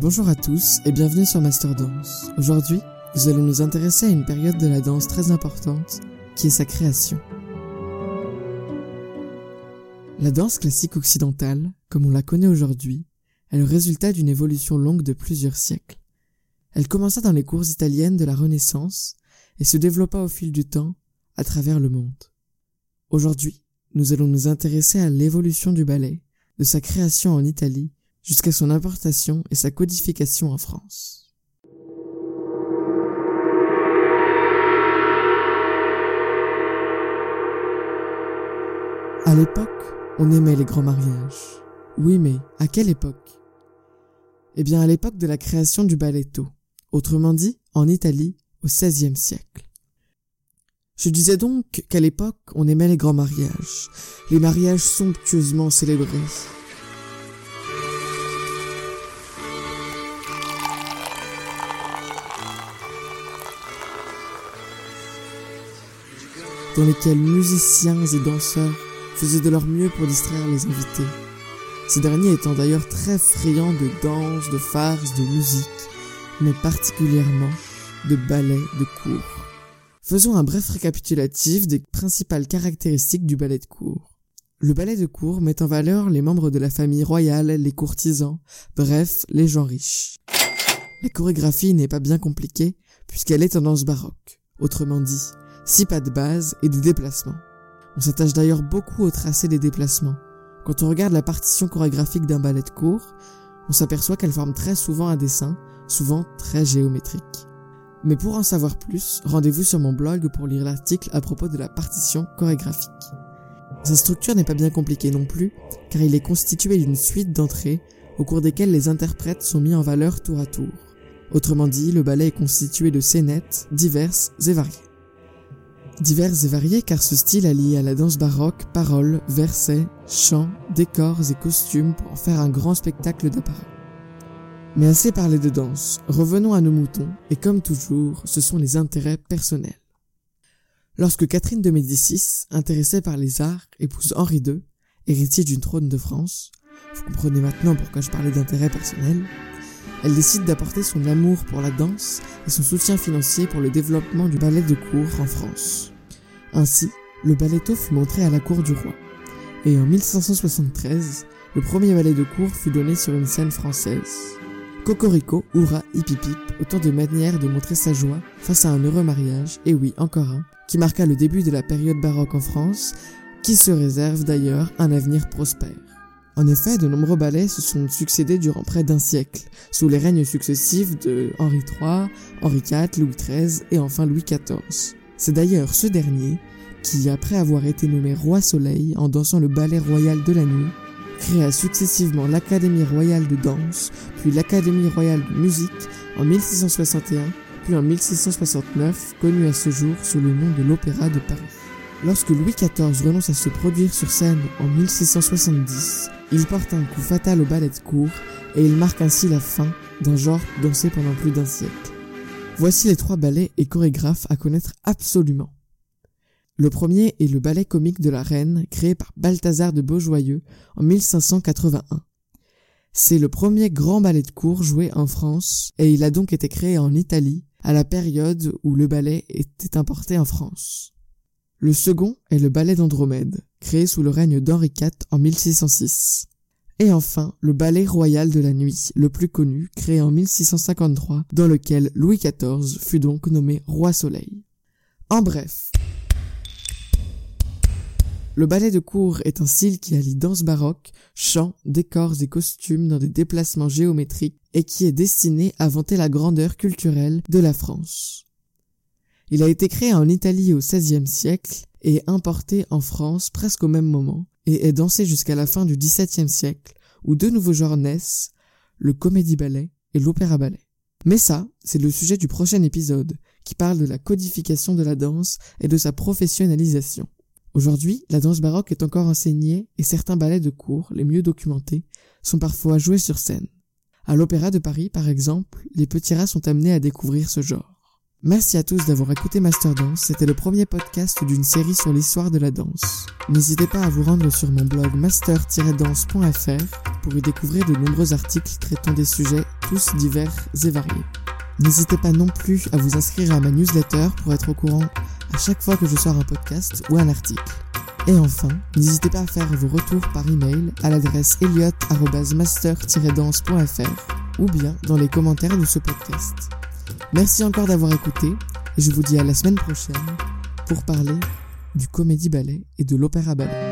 Bonjour à tous et bienvenue sur Master Dance. Aujourd'hui, nous allons nous intéresser à une période de la danse très importante qui est sa création. La danse classique occidentale, comme on la connaît aujourd'hui, est le résultat d'une évolution longue de plusieurs siècles. Elle commença dans les cours italiennes de la Renaissance et se développa au fil du temps à travers le monde. Aujourd'hui, nous allons nous intéresser à l'évolution du ballet, de sa création en Italie jusqu'à son importation et sa codification en France. À l'époque, on aimait les grands mariages. Oui, mais à quelle époque? Eh bien, à l'époque de la création du balletto, autrement dit, en Italie, au XVIe siècle. Je disais donc qu'à l'époque, on aimait les grands mariages, les mariages somptueusement célébrés, dans lesquels musiciens et danseurs faisaient de leur mieux pour distraire les invités. Ces derniers étant d'ailleurs très friands de danse, de farce, de musique, mais particulièrement de ballet de cour. Faisons un bref récapitulatif des principales caractéristiques du ballet de cour. Le ballet de cour met en valeur les membres de la famille royale, les courtisans, bref, les gens riches. La chorégraphie n'est pas bien compliquée puisqu'elle est en danse baroque. Autrement dit, six pas de base et des déplacements. On s'attache d'ailleurs beaucoup au tracé des déplacements. Quand on regarde la partition chorégraphique d'un ballet de cours, on s'aperçoit qu'elle forme très souvent un dessin, souvent très géométrique. Mais pour en savoir plus, rendez-vous sur mon blog pour lire l'article à propos de la partition chorégraphique. Sa structure n'est pas bien compliquée non plus, car il est constitué d'une suite d'entrées au cours desquelles les interprètes sont mis en valeur tour à tour. Autrement dit, le ballet est constitué de scénettes diverses et variées divers et variés car ce style allie à la danse baroque paroles, versets, chants, décors et costumes pour en faire un grand spectacle d'apparat. Mais assez parlé de danse, revenons à nos moutons, et comme toujours, ce sont les intérêts personnels. Lorsque Catherine de Médicis, intéressée par les arts, épouse Henri II, héritier d'une trône de France, vous comprenez maintenant pourquoi je parlais d'intérêts personnels, elle décide d'apporter son amour pour la danse et son soutien financier pour le développement du ballet de cour en France. Ainsi, le balletto fut montré à la cour du roi. Et en 1573, le premier ballet de cour fut donné sur une scène française. Cocorico, Oura, Hipipip, autant de manières de montrer sa joie face à un heureux mariage, et oui, encore un, qui marqua le début de la période baroque en France, qui se réserve d'ailleurs un avenir prospère. En effet, de nombreux ballets se sont succédés durant près d'un siècle, sous les règnes successifs de Henri III, Henri IV, Louis XIII et enfin Louis XIV. C'est d'ailleurs ce dernier qui, après avoir été nommé Roi Soleil en dansant le ballet royal de la nuit, créa successivement l'Académie royale de danse, puis l'Académie royale de musique en 1661, puis en 1669, connue à ce jour sous le nom de l'Opéra de Paris. Lorsque Louis XIV renonce à se produire sur scène en 1670, il porte un coup fatal au ballet de cour et il marque ainsi la fin d'un genre dansé pendant plus d'un siècle. Voici les trois ballets et chorégraphes à connaître absolument. Le premier est le ballet comique de la Reine, créé par Balthazar de Beaujoyeux en 1581. C'est le premier grand ballet de cour joué en France et il a donc été créé en Italie à la période où le ballet était importé en France. Le second est le ballet d'Andromède, créé sous le règne d'Henri IV en 1606. Et enfin, le ballet royal de la nuit, le plus connu, créé en 1653, dans lequel Louis XIV fut donc nommé roi soleil. En bref, le ballet de cour est un style qui allie danse baroque, chants, décors et costumes dans des déplacements géométriques et qui est destiné à vanter la grandeur culturelle de la France. Il a été créé en Italie au XVIe siècle et importé en France presque au même moment et est dansé jusqu'à la fin du XVIIe siècle où deux nouveaux genres naissent, le comédie ballet et l'opéra ballet. Mais ça, c'est le sujet du prochain épisode qui parle de la codification de la danse et de sa professionnalisation. Aujourd'hui, la danse baroque est encore enseignée et certains ballets de cours, les mieux documentés, sont parfois joués sur scène. À l'Opéra de Paris, par exemple, les petits rats sont amenés à découvrir ce genre. Merci à tous d'avoir écouté Master Dance, c'était le premier podcast d'une série sur l'histoire de la danse. N'hésitez pas à vous rendre sur mon blog master-danse.fr pour y découvrir de nombreux articles traitant des sujets tous divers et variés. N'hésitez pas non plus à vous inscrire à ma newsletter pour être au courant à chaque fois que je sors un podcast ou un article. Et enfin, n'hésitez pas à faire vos retours par email à l'adresse elliot-master-danse.fr ou bien dans les commentaires de ce podcast. Merci encore d'avoir écouté et je vous dis à la semaine prochaine pour parler du comédie ballet et de l'opéra ballet.